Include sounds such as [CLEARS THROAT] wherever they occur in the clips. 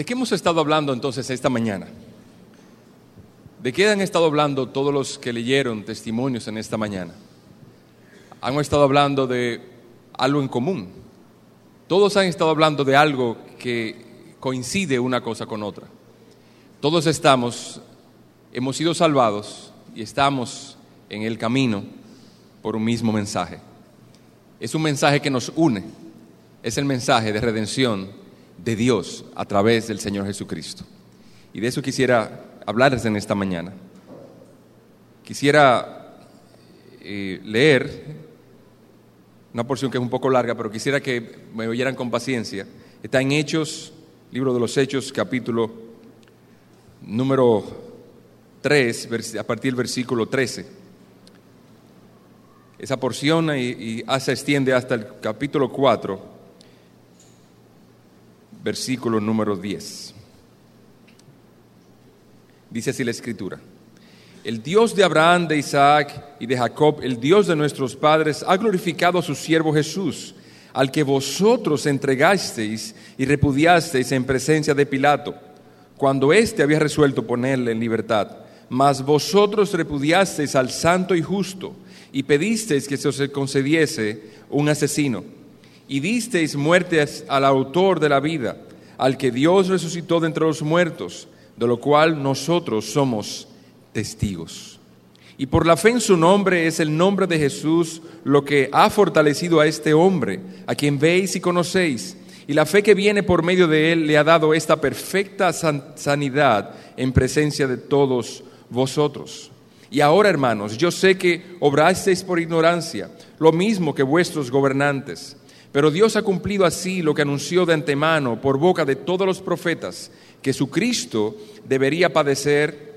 ¿De qué hemos estado hablando entonces esta mañana? ¿De qué han estado hablando todos los que leyeron testimonios en esta mañana? Han estado hablando de algo en común. Todos han estado hablando de algo que coincide una cosa con otra. Todos estamos, hemos sido salvados y estamos en el camino por un mismo mensaje. Es un mensaje que nos une, es el mensaje de redención de Dios a través del Señor Jesucristo. Y de eso quisiera hablarles en esta mañana. Quisiera eh, leer una porción que es un poco larga, pero quisiera que me oyeran con paciencia. Está en Hechos, libro de los Hechos, capítulo número 3, a partir del versículo 13 esa porción y, se extiende hasta el capítulo 4, versículo número 10. Dice así la escritura. El Dios de Abraham, de Isaac y de Jacob, el Dios de nuestros padres, ha glorificado a su siervo Jesús, al que vosotros entregasteis y repudiasteis en presencia de Pilato, cuando éste había resuelto ponerle en libertad. Mas vosotros repudiasteis al santo y justo y pedisteis que se os concediese un asesino, y disteis muerte al autor de la vida, al que Dios resucitó de entre los muertos, de lo cual nosotros somos testigos. Y por la fe en su nombre es el nombre de Jesús lo que ha fortalecido a este hombre, a quien veis y conocéis. Y la fe que viene por medio de él le ha dado esta perfecta sanidad en presencia de todos vosotros. Y ahora, hermanos, yo sé que obrasteis por ignorancia, lo mismo que vuestros gobernantes. Pero Dios ha cumplido así lo que anunció de antemano por boca de todos los profetas, que su Cristo debería padecer.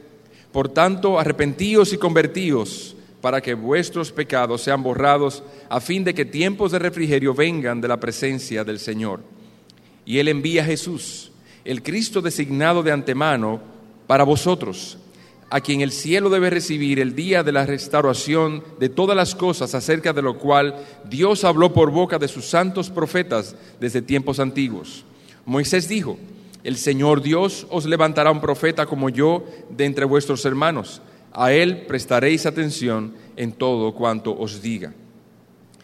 Por tanto, arrepentíos y convertíos para que vuestros pecados sean borrados, a fin de que tiempos de refrigerio vengan de la presencia del Señor. Y Él envía a Jesús, el Cristo designado de antemano para vosotros a quien el cielo debe recibir el día de la restauración de todas las cosas acerca de lo cual Dios habló por boca de sus santos profetas desde tiempos antiguos. Moisés dijo, el Señor Dios os levantará un profeta como yo de entre vuestros hermanos. A él prestaréis atención en todo cuanto os diga.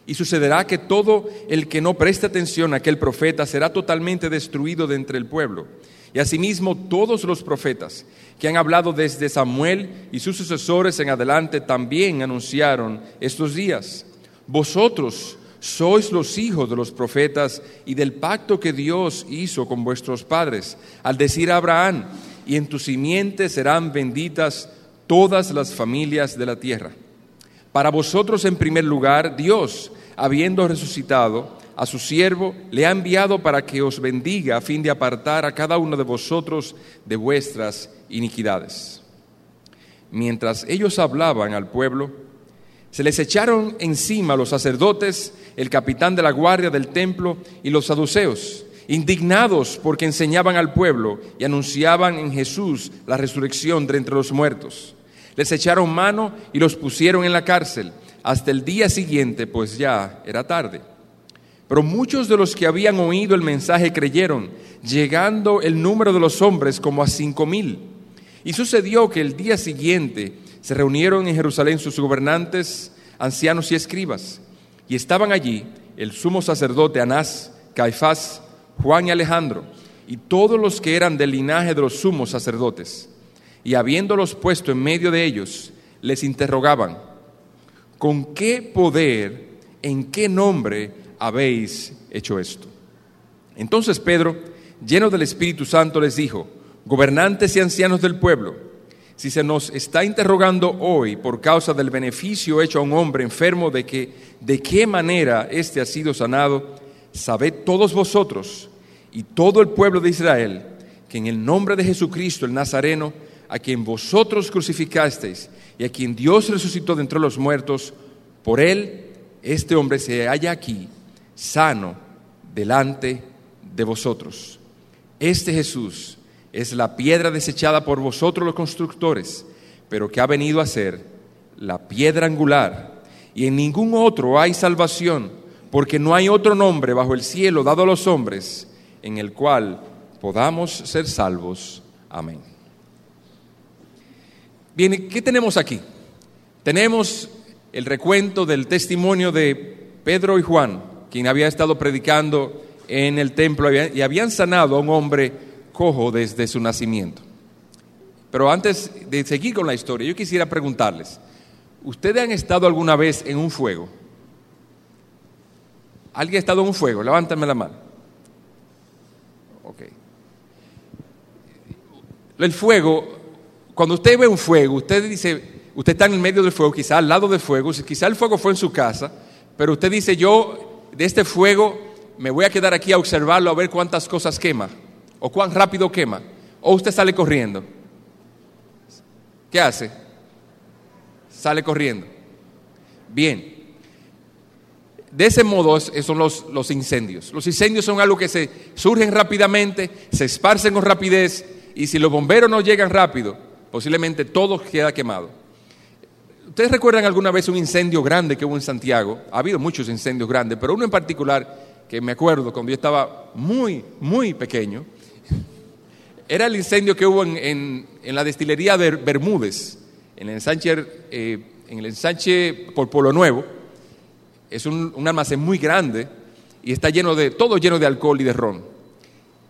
Y sucederá que todo el que no preste atención a aquel profeta será totalmente destruido de entre el pueblo. Y asimismo todos los profetas que han hablado desde Samuel y sus sucesores en adelante también anunciaron estos días. Vosotros sois los hijos de los profetas y del pacto que Dios hizo con vuestros padres, al decir a Abraham, y en tu simiente serán benditas todas las familias de la tierra. Para vosotros en primer lugar, Dios, habiendo resucitado, a su siervo, le ha enviado para que os bendiga a fin de apartar a cada uno de vosotros de vuestras iniquidades. Mientras ellos hablaban al pueblo, se les echaron encima los sacerdotes, el capitán de la guardia del templo y los saduceos, indignados porque enseñaban al pueblo y anunciaban en Jesús la resurrección de entre los muertos. Les echaron mano y los pusieron en la cárcel hasta el día siguiente, pues ya era tarde. Pero muchos de los que habían oído el mensaje creyeron, llegando el número de los hombres como a cinco mil. Y sucedió que el día siguiente se reunieron en Jerusalén sus gobernantes, ancianos y escribas. Y estaban allí el sumo sacerdote Anás, Caifás, Juan y Alejandro, y todos los que eran del linaje de los sumos sacerdotes. Y habiéndolos puesto en medio de ellos, les interrogaban, ¿con qué poder, en qué nombre habéis hecho esto? Entonces Pedro, lleno del Espíritu Santo, les dijo, gobernantes y ancianos del pueblo, si se nos está interrogando hoy por causa del beneficio hecho a un hombre enfermo de que de qué manera éste ha sido sanado, sabed todos vosotros y todo el pueblo de Israel que en el nombre de Jesucristo el Nazareno, a quien vosotros crucificasteis y a quien Dios resucitó de entre los muertos, por él este hombre se halla aquí sano delante de vosotros. Este Jesús es la piedra desechada por vosotros los constructores, pero que ha venido a ser la piedra angular. Y en ningún otro hay salvación, porque no hay otro nombre bajo el cielo dado a los hombres en el cual podamos ser salvos. Amén. Bien, ¿qué tenemos aquí? Tenemos el recuento del testimonio de Pedro y Juan, quien había estado predicando en el templo y habían sanado a un hombre cojo desde su nacimiento. Pero antes de seguir con la historia, yo quisiera preguntarles, ¿ustedes han estado alguna vez en un fuego? ¿Alguien ha estado en un fuego? Levántame la mano. Ok. El fuego, cuando usted ve un fuego, usted dice, usted está en el medio del fuego, quizá al lado del fuego, quizá el fuego fue en su casa, pero usted dice, yo de este fuego me voy a quedar aquí a observarlo a ver cuántas cosas quema, o cuán rápido quema, o usted sale corriendo. ¿Qué hace? Sale corriendo. Bien. De ese modo son los, los, incendios. Los incendios son algo que se surgen rápidamente, se esparcen con rapidez y si los bomberos no llegan rápido, posiblemente todo queda quemado. ¿Ustedes recuerdan alguna vez un incendio grande que hubo en Santiago? Ha habido muchos incendios grandes, pero uno en particular que me acuerdo cuando yo estaba muy, muy pequeño, [LAUGHS] era el incendio que hubo en, la destilería de Bermúdez, en el ensanche, eh, en el ensanche por Polo Nuevo. Es un, almacén muy grande y está lleno de, todo lleno de alcohol y de ron.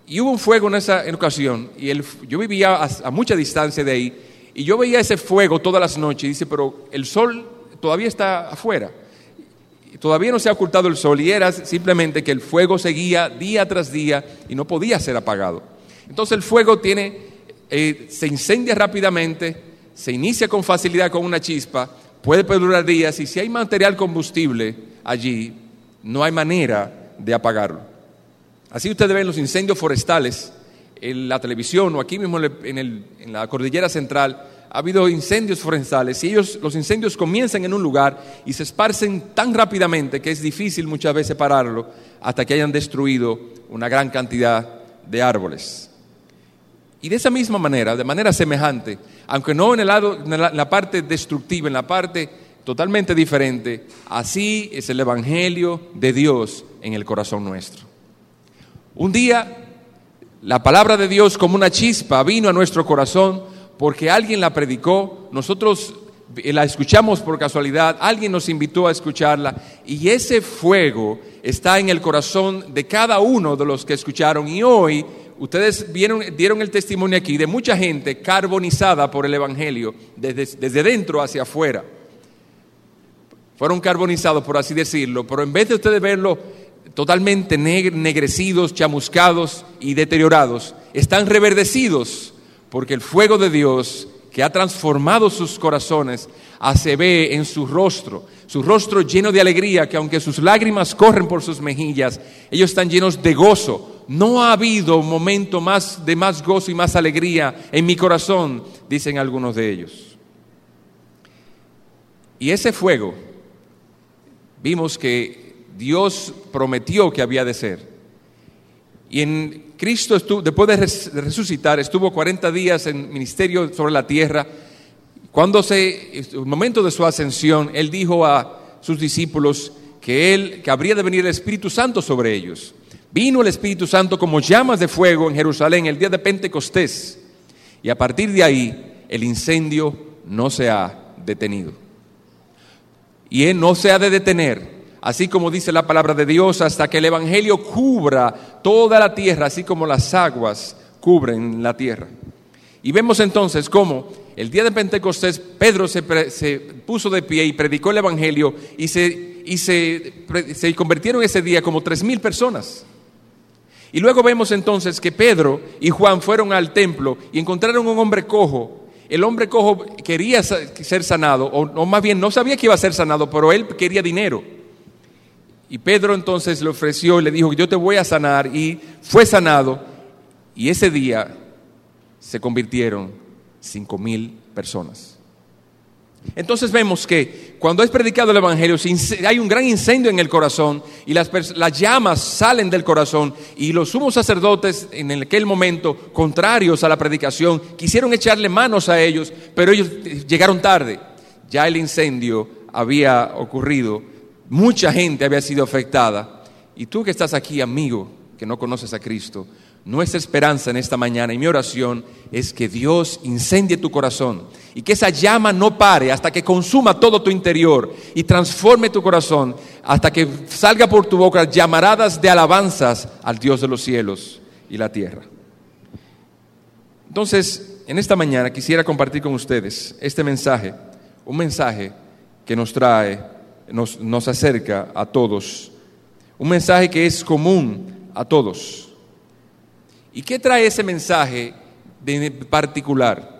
Y hubo un fuego en esa ocasión y el, yo vivía a, mucha distancia de ahí y yo veía ese fuego todas las noches y dice, pero el sol todavía está afuera. Todavía no se ha ocultado el sol y era simplemente que el fuego seguía día tras día y no podía ser apagado. Entonces el fuego tiene, eh, se incendia rápidamente, se inicia con facilidad con una chispa, puede perdurar días y si hay material combustible allí, no hay manera de apagarlo. Así ustedes ven los incendios forestales en la televisión o aquí mismo en, la cordillera central, ha habido incendios forestales y ellos, los incendios comienzan en un lugar y se esparcen tan rápidamente que es difícil muchas veces pararlo hasta que hayan destruido una gran cantidad de árboles. Y de esa misma manera, de manera semejante, aunque no en, el lado, en la, parte destructiva, en la parte totalmente diferente, así es el Evangelio de Dios en el corazón nuestro. Un día, la palabra de Dios como una chispa vino a nuestro corazón porque alguien la predicó, nosotros la escuchamos por casualidad, alguien nos invitó a escucharla y ese fuego está en el corazón de cada uno de los que escucharon y hoy ustedes vieron, dieron el testimonio aquí de mucha gente carbonizada por el Evangelio, desde, desde dentro hacia afuera. Fueron carbonizados, por así decirlo, pero en vez de ustedes verlo totalmente negrecidos, chamuscados y deteriorados, están reverdecidos, porque el fuego de Dios que ha transformado sus corazones se ve en su rostro, su rostro lleno de alegría, que aunque sus lágrimas corren por sus mejillas, ellos están llenos de gozo, no ha habido momento más de más gozo y más alegría en mi corazón, dicen algunos de ellos. Y ese fuego, vimos que Dios prometió que había de ser. Y en Cristo, estuvo, después de resucitar, estuvo 40 días en ministerio sobre la tierra. Cuando se, el momento de su ascensión, Él dijo a sus discípulos que, él, que habría de venir el Espíritu Santo sobre ellos. Vino el Espíritu Santo como llamas de fuego en Jerusalén el día de Pentecostés. Y a partir de ahí el incendio no se ha detenido. Y él no se ha de detener, así como dice la palabra de Dios, hasta que el Evangelio cubra toda la tierra, así como las aguas cubren la tierra. Y vemos entonces cómo el día de Pentecostés Pedro se, puso de pie y predicó el Evangelio y se, y se, se convirtieron ese día como tres mil personas. Y luego vemos entonces que Pedro y Juan fueron al templo y encontraron un hombre cojo. El hombre cojo quería ser sanado, o, más bien no sabía que iba a ser sanado, pero él quería dinero. Y Pedro entonces le ofreció y le dijo, yo te voy a sanar. Y fue sanado. Y ese día se convirtieron cinco mil personas. Entonces vemos que cuando es predicado el Evangelio hay un gran incendio en el corazón y las, llamas salen del corazón y los sumos sacerdotes en aquel momento, contrarios a la predicación, quisieron echarle manos a ellos, pero ellos llegaron tarde. Ya el incendio había ocurrido, mucha gente había sido afectada y tú que estás aquí, amigo, que no conoces a Cristo, Nuestra esperanza en esta mañana y mi oración es que Dios incendie tu corazón y que esa llama no pare hasta que consuma todo tu interior y transforme tu corazón hasta que salga por tu boca llamaradas de alabanzas al Dios de los cielos y la tierra. Entonces, en esta mañana quisiera compartir con ustedes este mensaje, un mensaje que nos trae, nos, nos acerca a todos, un mensaje que es común a todos. ¿Y qué trae ese mensaje de particular?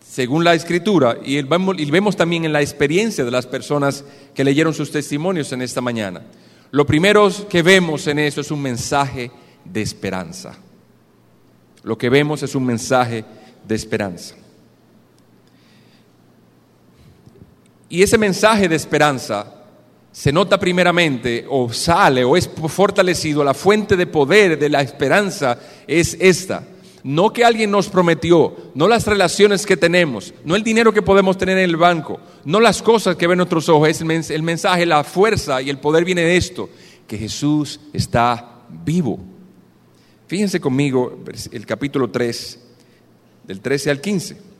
Según la escritura, y y vemos también en la experiencia de las personas que leyeron sus testimonios en esta mañana, lo primero que vemos en eso es un mensaje de esperanza lo que vemos es un mensaje de esperanza. Y ese mensaje de esperanza se nota primeramente o sale o es fortalecido, la fuente de poder de la esperanza es esta. No que alguien nos prometió, no las relaciones que tenemos, no el dinero que podemos tener en el banco, no las cosas que ven nuestros ojos, es el mensaje, la fuerza y el poder viene de esto, que Jesús está vivo. Fíjense conmigo el capítulo 3, del 13 al 15.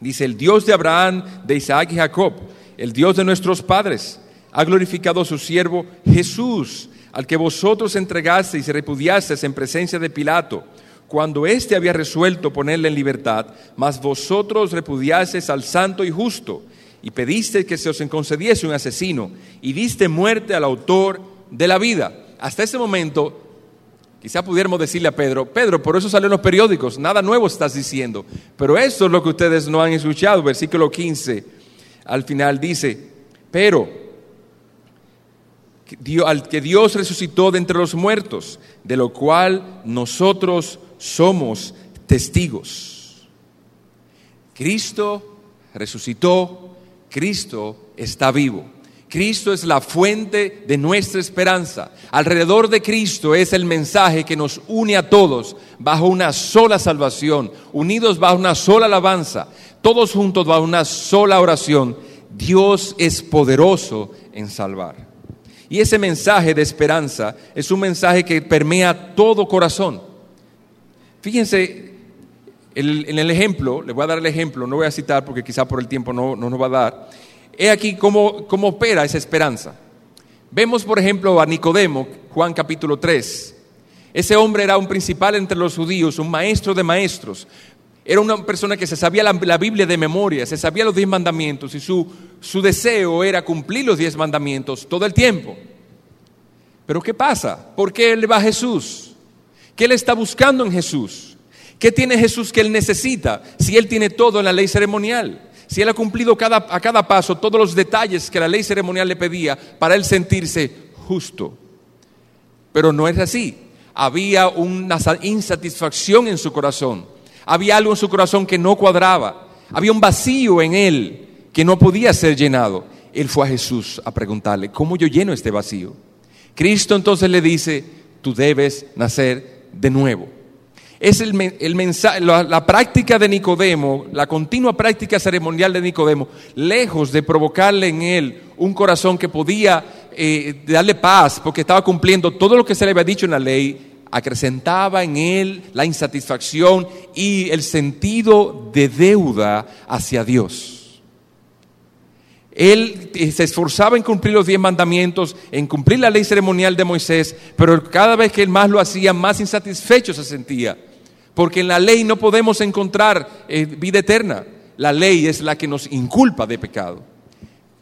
Dice, el Dios de Abraham, de Isaac y Jacob, el Dios de nuestros padres, ha glorificado a su siervo Jesús, al que vosotros entregasteis y repudiasteis en presencia de Pilato, cuando éste había resuelto ponerle en libertad, mas vosotros repudiasteis al santo y justo, y pedisteis que se os concediese un asesino, y diste muerte al autor de la vida. Hasta ese momento Quizá pudiéramos decirle a Pedro, Pedro, por eso salen los periódicos, nada nuevo estás diciendo. Pero eso es lo que ustedes no han escuchado. Versículo 15, al final dice, pero al que Dios resucitó de entre los muertos, de lo cual nosotros somos testigos. Cristo resucitó, Cristo está vivo. Cristo es la fuente de nuestra esperanza. Alrededor de Cristo es el mensaje que nos une a todos bajo una sola salvación, unidos bajo una sola alabanza, todos juntos bajo una sola oración. Dios es poderoso en salvar. Y ese mensaje de esperanza es un mensaje que permea todo corazón. Fíjense en el ejemplo, le voy a dar el ejemplo, no voy a citar porque quizá por el tiempo no, no nos va a dar He aquí cómo, cómo opera esa esperanza. Vemos, por ejemplo, a Nicodemo, Juan capítulo 3. Ese hombre era un principal entre los judíos, un maestro de maestros. Era una persona que se sabía la, Biblia de memoria, se sabía los diez mandamientos y su, su deseo era cumplir los diez mandamientos todo el tiempo. Pero ¿qué pasa? ¿Por qué él va a Jesús? ¿Qué él está buscando en Jesús? ¿Qué tiene Jesús que él necesita si él tiene todo en la ley ceremonial? Si él ha cumplido a cada paso todos los detalles que la ley ceremonial le pedía para él sentirse justo. Pero no es así. Había una insatisfacción en su corazón. Había algo en su corazón que no cuadraba. Había un vacío en él que no podía ser llenado. Él fue a Jesús a preguntarle, ¿cómo yo lleno este vacío? Cristo entonces le dice, tú debes nacer de nuevo es el, mensaje, la, práctica de Nicodemo, la continua práctica ceremonial de Nicodemo, lejos de provocarle en él un corazón que podía eh, darle paz porque estaba cumpliendo todo lo que se le había dicho en la ley, acrecentaba en él la insatisfacción y el sentido de deuda hacia Dios. Él eh, se esforzaba en cumplir los diez mandamientos, en cumplir la ley ceremonial de Moisés, pero cada vez que él más lo hacía, más insatisfecho se sentía. Porque en la ley no podemos encontrar eh, vida eterna. La ley es la que nos inculpa de pecado.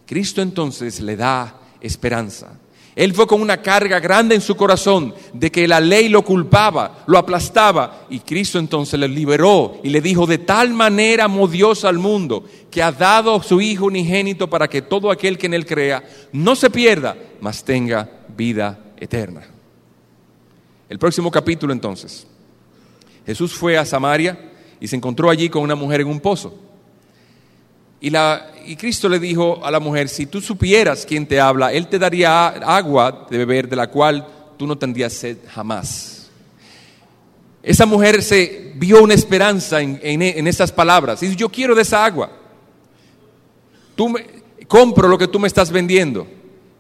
Cristo entonces le da esperanza. Él fue con una carga grande en su corazón de que la ley lo culpaba, lo aplastaba, y Cristo entonces le liberó y le dijo, de tal manera amó Dios al mundo, que ha dado su Hijo unigénito para que todo aquel que en él crea no se pierda, mas tenga vida eterna. El próximo capítulo entonces. Jesús fue a Samaria y se encontró allí con una mujer en un pozo. Y, Cristo le dijo a la mujer, si tú supieras quién te habla, Él te daría agua de beber de la cual tú no tendrías sed jamás. Esa mujer se vio una esperanza en, en, esas palabras. Y dice, yo quiero de esa agua. Tú me, compro lo que tú me estás vendiendo.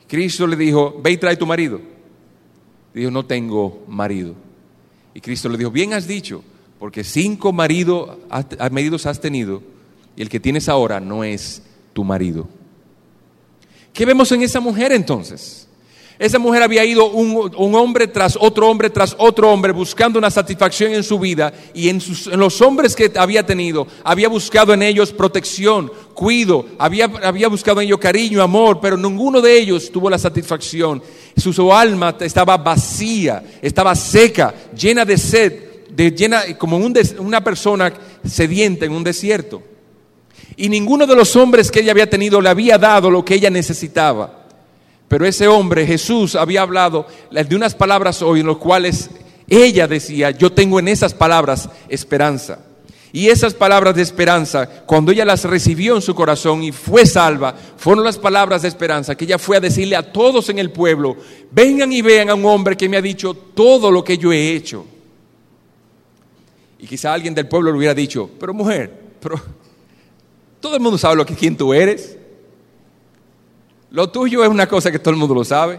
Cristo le dijo, ve y trae tu marido. Dijo, no tengo marido. Y Cristo le dijo, bien has dicho, porque cinco maridos has tenido y el que tienes ahora no es tu marido. ¿Qué vemos en esa mujer entonces? Esa mujer había ido un, hombre tras otro hombre tras otro hombre buscando una satisfacción en su vida y en, los hombres que había tenido había buscado en ellos protección, cuido, había, había buscado en ellos cariño, amor, pero ninguno de ellos tuvo la satisfacción. Su, alma estaba vacía, estaba seca, llena de sed, de, llena, como una persona sedienta en un desierto. Y ninguno de los hombres que ella había tenido le había dado lo que ella necesitaba. Pero ese hombre, Jesús, había hablado de unas palabras hoy en las cuales ella decía, yo tengo en esas palabras esperanza. Y esas palabras de esperanza, cuando ella las recibió en su corazón y fue salva, fueron las palabras de esperanza que ella fue a decirle a todos en el pueblo, vengan y vean a un hombre que me ha dicho todo lo que yo he hecho. Y quizá alguien del pueblo le hubiera dicho, pero mujer, pero todo el mundo sabe lo que quién tú eres. Lo tuyo es una cosa que todo el mundo lo sabe.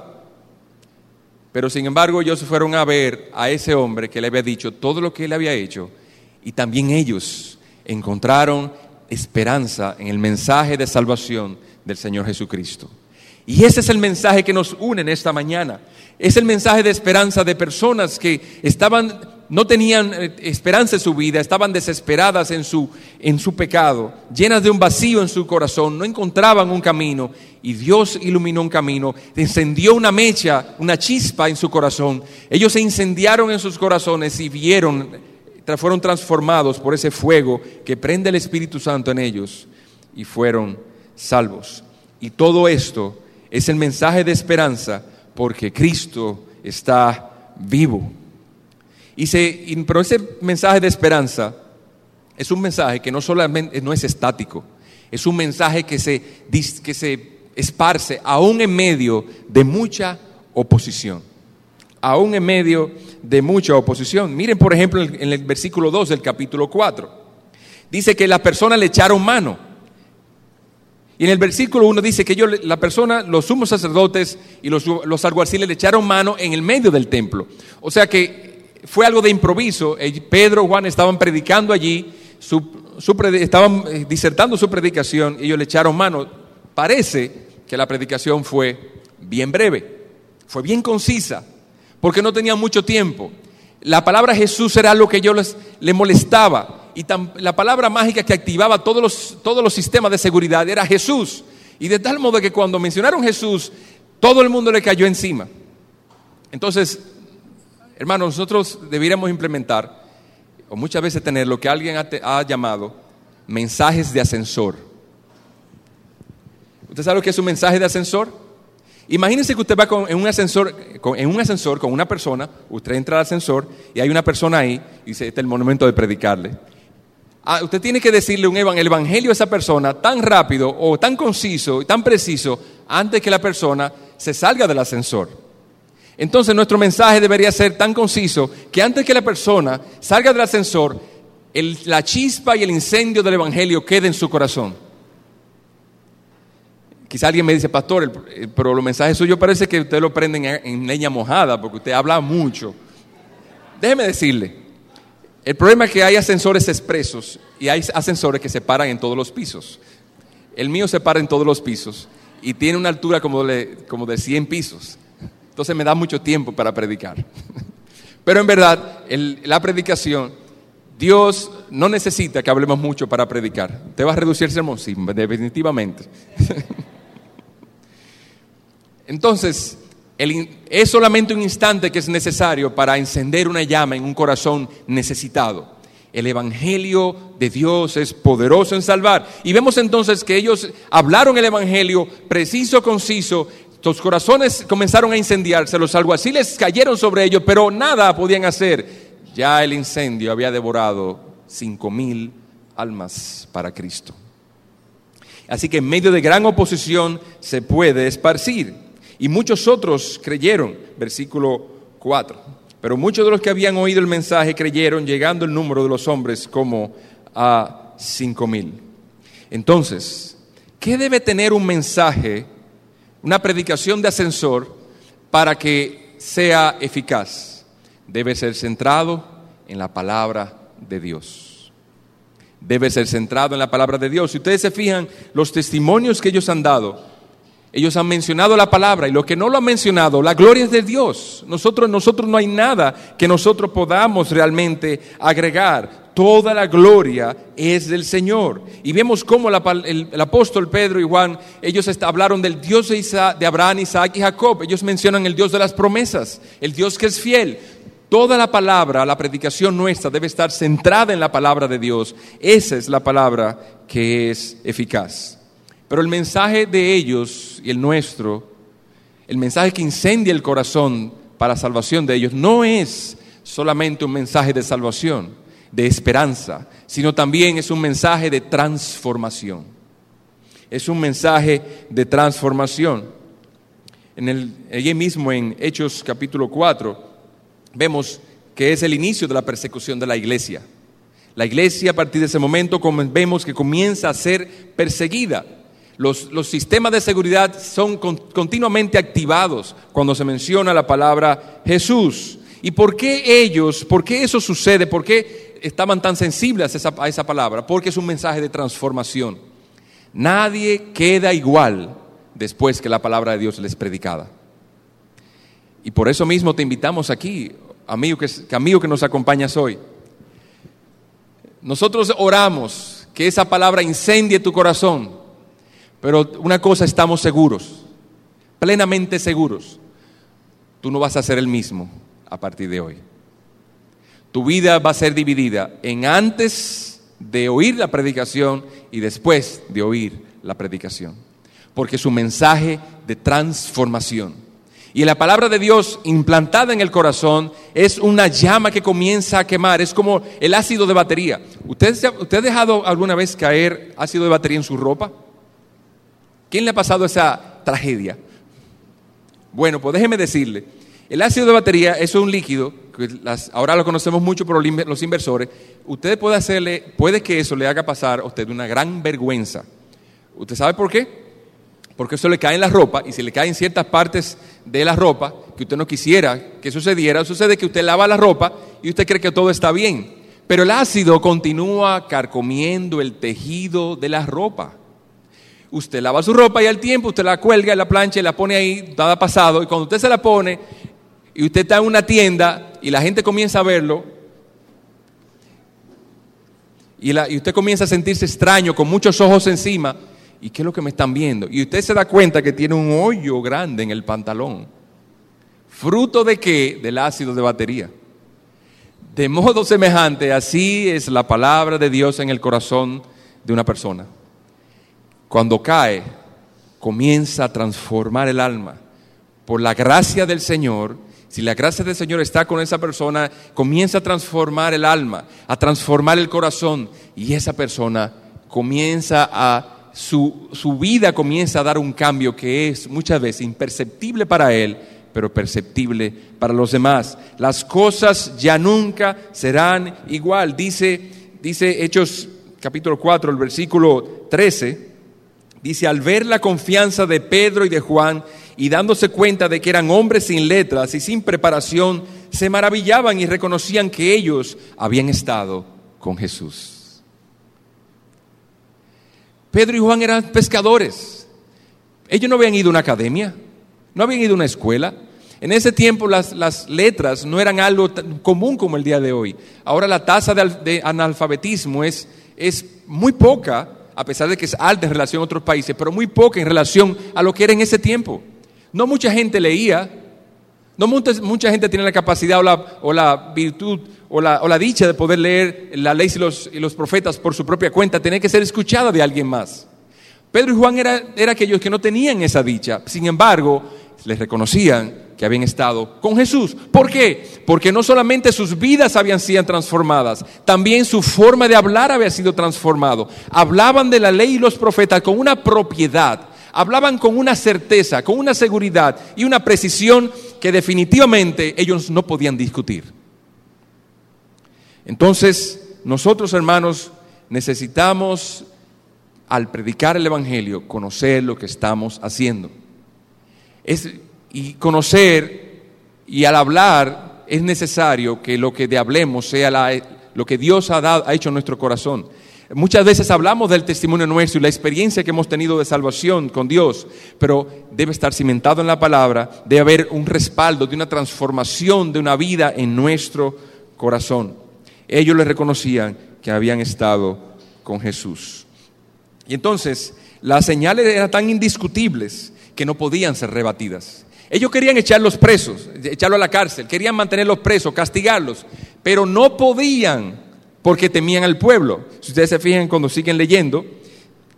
Pero sin embargo ellos fueron a ver a ese hombre que le había dicho todo lo que él había hecho y también ellos encontraron esperanza en el mensaje de salvación del Señor Jesucristo. Y ese es el mensaje que nos une en esta mañana. Es el mensaje de esperanza de personas que estaban no tenían eh, esperanza en su vida, estaban desesperadas en su, en su pecado, llenas de un vacío en su corazón, no encontraban un camino y Dios iluminó un camino, encendió una mecha, una chispa en su corazón. Ellos se incendiaron en sus corazones y vieron, fueron transformados por ese fuego que prende el Espíritu Santo en ellos y fueron salvos. Y todo esto es el mensaje de esperanza porque Cristo está vivo. Y se, pero ese mensaje de esperanza es un mensaje que no solamente no es estático, es un mensaje que se, que se esparce aún en medio de mucha oposición. Aún en medio de mucha oposición. Miren, por ejemplo, en el versículo 2 del capítulo 4. Dice que la persona le echaron mano. Y en el versículo 1 dice que ellos, la persona, los sumos sacerdotes y los, los alguaciles le echaron mano en el medio del templo. O sea que fue algo de improviso. Pedro, Juan estaban predicando allí, estaban eh, disertando su predicación y ellos le echaron mano. Parece que la predicación fue bien breve, fue bien concisa, porque no tenían mucho tiempo. La palabra Jesús era lo que yo les, le molestaba y la palabra mágica que activaba todos los, todos los sistemas de seguridad era Jesús. Y de tal modo que cuando mencionaron Jesús, todo el mundo le cayó encima. Entonces, Hermanos, nosotros deberíamos implementar, o muchas veces tener lo que alguien ha, llamado mensajes de ascensor. ¿Usted sabe lo que es un mensaje de ascensor? Imagínese que usted va en, un ascensor, con, en un ascensor con una persona, usted entra al ascensor y hay una persona ahí y dice, este es el momento de predicarle. Ah, usted tiene que decirle un el evangelio a esa persona tan rápido o tan conciso y tan preciso antes que la persona se salga del ascensor. Entonces nuestro mensaje debería ser tan conciso que antes que la persona salga del ascensor, la chispa y el incendio del Evangelio quede en su corazón. Quizá alguien me dice, pastor, pero los mensajes suyos parece que usted lo prenden en leña mojada porque usted habla mucho. Déjeme decirle, el problema es que hay ascensores expresos y hay ascensores que se paran en todos los pisos. El mío se para en todos los pisos y tiene una altura como de, como de 100 pisos. Entonces me da mucho tiempo para predicar. [LAUGHS] Pero en verdad, la predicación, Dios no necesita que hablemos mucho para predicar. ¿Te va a reducir el sermón? Sí, definitivamente. [LAUGHS] Entonces, es solamente un instante que es necesario para encender una llama en un corazón necesitado. El Evangelio de Dios es poderoso en salvar. Y vemos entonces que ellos hablaron el Evangelio preciso, conciso, sus corazones comenzaron a incendiarse, los alguaciles cayeron sobre ellos, pero nada podían hacer. Ya el incendio había devorado cinco mil almas para Cristo. Así que en medio de gran oposición se puede esparcir. Y muchos otros creyeron, versículo 4. Pero muchos de los que habían oído el mensaje creyeron, llegando el número de los hombres como a cinco mil. Entonces, ¿qué debe tener un mensaje una predicación de ascensor para que sea eficaz. Debe ser centrado, en la palabra de Dios. Debe ser centrado en la palabra de Dios. Si ustedes se fijan, los testimonios que ellos han dado, ellos han mencionado la palabra y lo que no lo han mencionado, la gloria es de Dios. Nosotros, nosotros no hay nada que nosotros podamos realmente agregar. Toda la gloria es del Señor. Y vemos cómo el, apóstol Pedro y Juan, ellos hablaron del Dios de, de Abraham, Isaac y Jacob. Ellos mencionan el Dios de las promesas, el Dios que es fiel. Toda la palabra, la predicación nuestra debe estar centrada en la palabra de Dios. Esa es la palabra que es eficaz. Pero el mensaje de ellos y el nuestro, el mensaje que incendia el corazón para salvación de ellos, no es solamente un mensaje de salvación, de esperanza, sino también es un mensaje de transformación. Es un mensaje de transformación. En el, allí mismo en Hechos capítulo 4 vemos que es el inicio de la persecución de la iglesia. La iglesia a partir de ese momento vemos que comienza a ser perseguida los, sistemas de seguridad son continuamente activados cuando se menciona la palabra Jesús. ¿Y por qué ellos, por qué eso sucede? ¿Por qué estaban tan sensibles a esa, palabra? Porque es un mensaje de transformación. Nadie queda igual después que la palabra de Dios les es predicada. Y por eso mismo te invitamos aquí, amigo que, amigo que nos acompañas hoy. Nosotros oramos que esa palabra incendie tu corazón pero una cosa estamos seguros, plenamente seguros, tú no vas a ser el mismo a partir de hoy. Tu vida va a ser dividida en antes de oír la predicación y después de oír la predicación, porque es un mensaje de transformación. Y la palabra de Dios implantada en el corazón es una llama que comienza a quemar, es como el ácido de batería. ¿Usted, ¿Usted ha dejado alguna vez caer ácido de batería en su ropa? ¿Quién le ha pasado esa tragedia? Bueno, pues déjeme decirle, el ácido de batería es un líquido, que ahora lo conocemos mucho por los inversores, usted puede hacerle, puede que eso le haga pasar a usted una gran vergüenza. ¿Usted sabe por qué? Porque eso le cae en la ropa y si le cae en ciertas partes de la ropa que usted no quisiera que sucediera, sucede que usted lava la ropa y usted cree que todo está bien. Pero el ácido continúa carcomiendo el tejido de la ropa usted lava su ropa y al tiempo usted la cuelga en la plancha y la pone ahí, nada pasado, y cuando usted se la pone y usted está en una tienda y la gente comienza a verlo, y, usted comienza a sentirse extraño con muchos ojos encima, ¿y qué es lo que me están viendo? Y usted se da cuenta que tiene un hoyo grande en el pantalón. ¿Fruto de qué? Del ácido de batería. De modo semejante, así es la palabra de Dios en el corazón de una persona cuando cae, comienza a transformar el alma. Por la gracia del Señor, si la gracia del Señor está con esa persona, comienza a transformar el alma, a transformar el corazón y esa persona comienza a, su, su vida comienza a dar un cambio que es muchas veces imperceptible para él, pero perceptible para los demás. Las cosas ya nunca serán igual. Dice, dice Hechos capítulo 4, el versículo 13 Dice, al ver la confianza de Pedro y de Juan y dándose cuenta de que eran hombres sin letras y sin preparación, se maravillaban y reconocían que ellos habían estado con Jesús. Pedro y Juan eran pescadores. Ellos no habían ido a una academia, no habían ido a una escuela. En ese tiempo las, letras no eran algo común como el día de hoy. Ahora la tasa de, analfabetismo es, es muy poca a pesar de que es alta en relación a otros países, pero muy poca en relación a lo que era en ese tiempo. No mucha gente leía, no mucha, gente tiene la capacidad o la, virtud o la, dicha de poder leer la ley y los, y los profetas por su propia cuenta, tenía que ser escuchada de alguien más. Pedro y Juan eran era aquellos que no tenían esa dicha, sin embargo, les reconocían que habían estado con Jesús. ¿Por qué? Porque no solamente sus vidas habían sido transformadas, también su forma de hablar había sido transformado. Hablaban de la ley y los profetas con una propiedad, hablaban con una certeza, con una seguridad y una precisión que definitivamente ellos no podían discutir. Entonces, nosotros hermanos necesitamos, al predicar el Evangelio, conocer lo que estamos haciendo. Es y conocer y al hablar es necesario que lo que hablemos sea lo que Dios ha, dado, ha hecho en nuestro corazón. Muchas veces hablamos del testimonio nuestro y la experiencia que hemos tenido de salvación con Dios, pero debe estar cimentado en la palabra, debe haber un respaldo de una transformación de una vida en nuestro corazón. Ellos le reconocían que habían estado con Jesús. Y entonces las señales eran tan indiscutibles que no podían ser rebatidas. Ellos querían echarlos presos, echarlos a la cárcel, querían mantenerlos presos, castigarlos, pero no podían porque temían al pueblo. Si ustedes se fijan cuando siguen leyendo,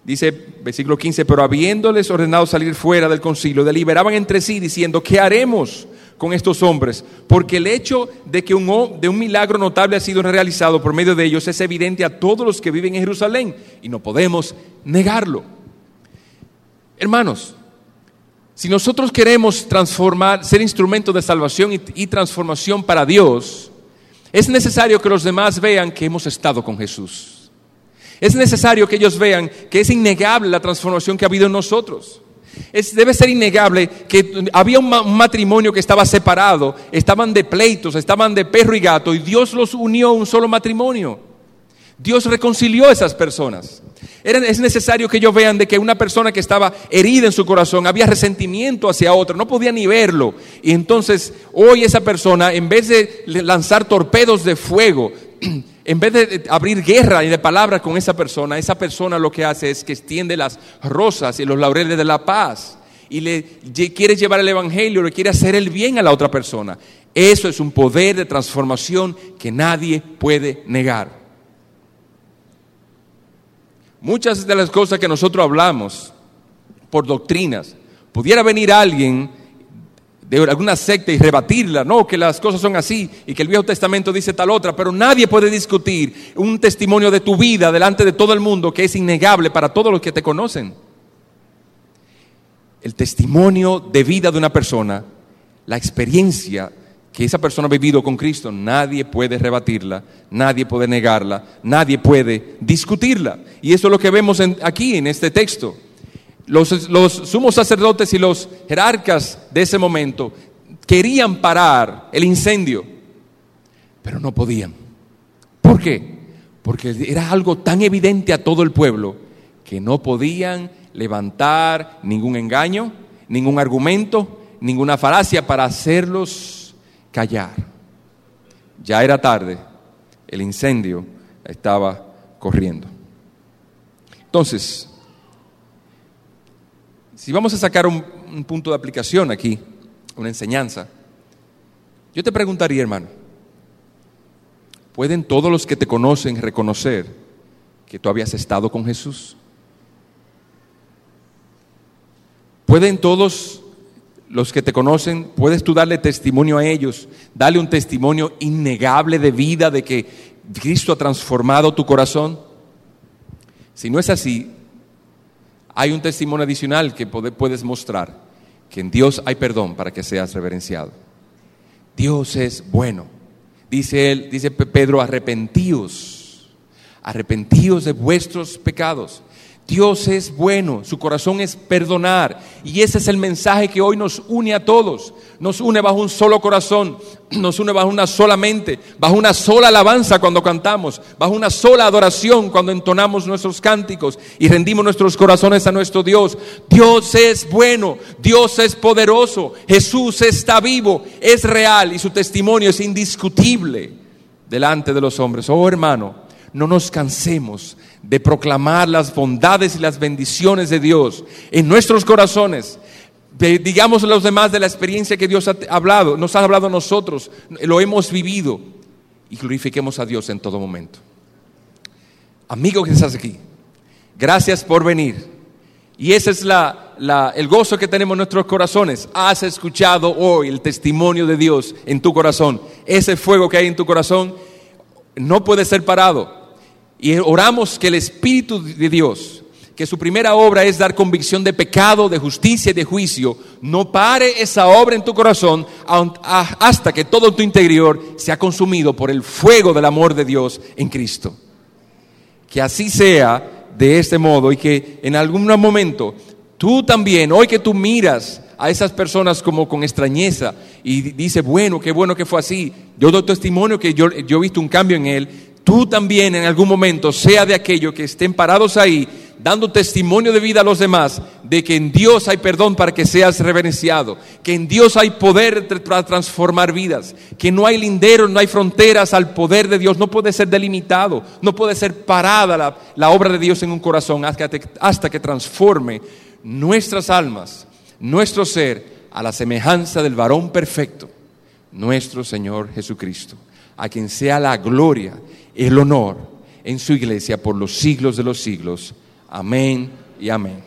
dice versículo 15, pero habiéndoles ordenado salir fuera del concilio, deliberaban entre sí diciendo, ¿qué haremos con estos hombres? Porque el hecho de que un, de un milagro notable ha sido realizado por medio de ellos es evidente a todos los que viven en Jerusalén y no podemos negarlo. Hermanos, si nosotros queremos transformar, ser instrumento de salvación y transformación para Dios, es necesario que los demás vean que hemos estado con Jesús. Es necesario que ellos vean que es innegable la transformación que ha habido en nosotros. Es, debe ser innegable que había un, matrimonio que estaba separado, estaban de pleitos, estaban de perro y gato, y Dios los unió a un solo matrimonio. Dios reconcilió a esas personas. es necesario que ellos vean de que una persona que estaba herida en su corazón había resentimiento hacia otra, no podía ni verlo. Y entonces hoy esa persona, en vez de lanzar torpedos de fuego, [CLEARS THROAT] en vez de abrir guerra y de palabras con esa persona, esa persona lo que hace es que extiende las rosas y los laureles de la paz y le quiere llevar el evangelio, le quiere hacer el bien a la otra persona. Eso es un poder de transformación que nadie puede negar. Muchas de las cosas que nosotros hablamos por doctrinas, pudiera venir alguien de alguna secta y rebatirla, no, que las cosas son así y que el Viejo Testamento dice tal otra, pero nadie puede discutir un testimonio de tu vida delante de todo el mundo que es innegable para todos los que te conocen. El testimonio de vida de una persona, la experiencia que esa persona ha vivido con Cristo, nadie puede rebatirla, nadie puede negarla, nadie puede discutirla. Y eso es lo que vemos aquí en este texto. Los, los sumos sacerdotes y los jerarcas de ese momento querían parar el incendio, pero no podían. ¿Por qué? Porque era algo tan evidente a todo el pueblo que no podían levantar ningún engaño, ningún argumento, ninguna falacia para hacerlos callar. Ya era tarde, el incendio estaba corriendo. Entonces, si vamos a sacar un, punto de aplicación aquí, una enseñanza, yo te preguntaría, hermano, ¿pueden todos los que te conocen reconocer que tú habías estado con Jesús? ¿Pueden todos los que te conocen, puedes tú darle testimonio a ellos, darle un testimonio innegable de vida, de que Cristo ha transformado tu corazón. Si no es así, hay un testimonio adicional que puedes mostrar, que en Dios hay perdón para que seas reverenciado. Dios es bueno. Dice él, dice Pedro, arrepentíos, arrepentíos de vuestros pecados Dios es bueno, su corazón es perdonar. Y ese es el mensaje que hoy nos une a todos. Nos une bajo un solo corazón, [CLEARS THROAT] nos une bajo una sola mente, bajo una sola alabanza cuando cantamos, bajo una sola adoración cuando entonamos nuestros cánticos y rendimos nuestros corazones a nuestro Dios. Dios es bueno, Dios es poderoso, Jesús está vivo, es real y su testimonio es indiscutible delante de los hombres. Oh hermano, no nos cansemos de proclamar las bondades y las bendiciones de Dios en nuestros corazones. Digamos a los demás de la experiencia que Dios ha hablado, nos ha hablado a nosotros, lo hemos vivido y glorifiquemos a Dios en todo momento. Amigo que estás aquí, gracias por venir. Y ese es el gozo que tenemos en nuestros corazones. Has escuchado hoy el testimonio de Dios en tu corazón. Ese fuego que hay en tu corazón no puede ser parado. Y oramos que el Espíritu de Dios, que su primera obra es dar convicción de pecado, de justicia y de juicio, no pare esa obra en tu corazón hasta que todo tu interior sea consumido por el fuego del amor de Dios en Cristo. Que así sea de este modo y que en algún momento tú también, hoy que tú miras a esas personas como con extrañeza y dice, bueno, qué bueno que fue así, yo doy testimonio que yo, yo he visto un cambio en él, tú también en algún momento sea de aquellos que estén parados ahí dando testimonio de vida a los demás de que en Dios hay perdón para que seas reverenciado, que en Dios hay poder para transformar vidas, que no hay linderos, no hay fronteras al poder de Dios, no puede ser delimitado, no puede ser parada la, obra de Dios en un corazón hasta que transforme nuestras almas, nuestro ser, a la semejanza del varón perfecto, nuestro Señor Jesucristo, a quien sea la gloria, el honor en su iglesia por los siglos de los siglos. Amén y amén.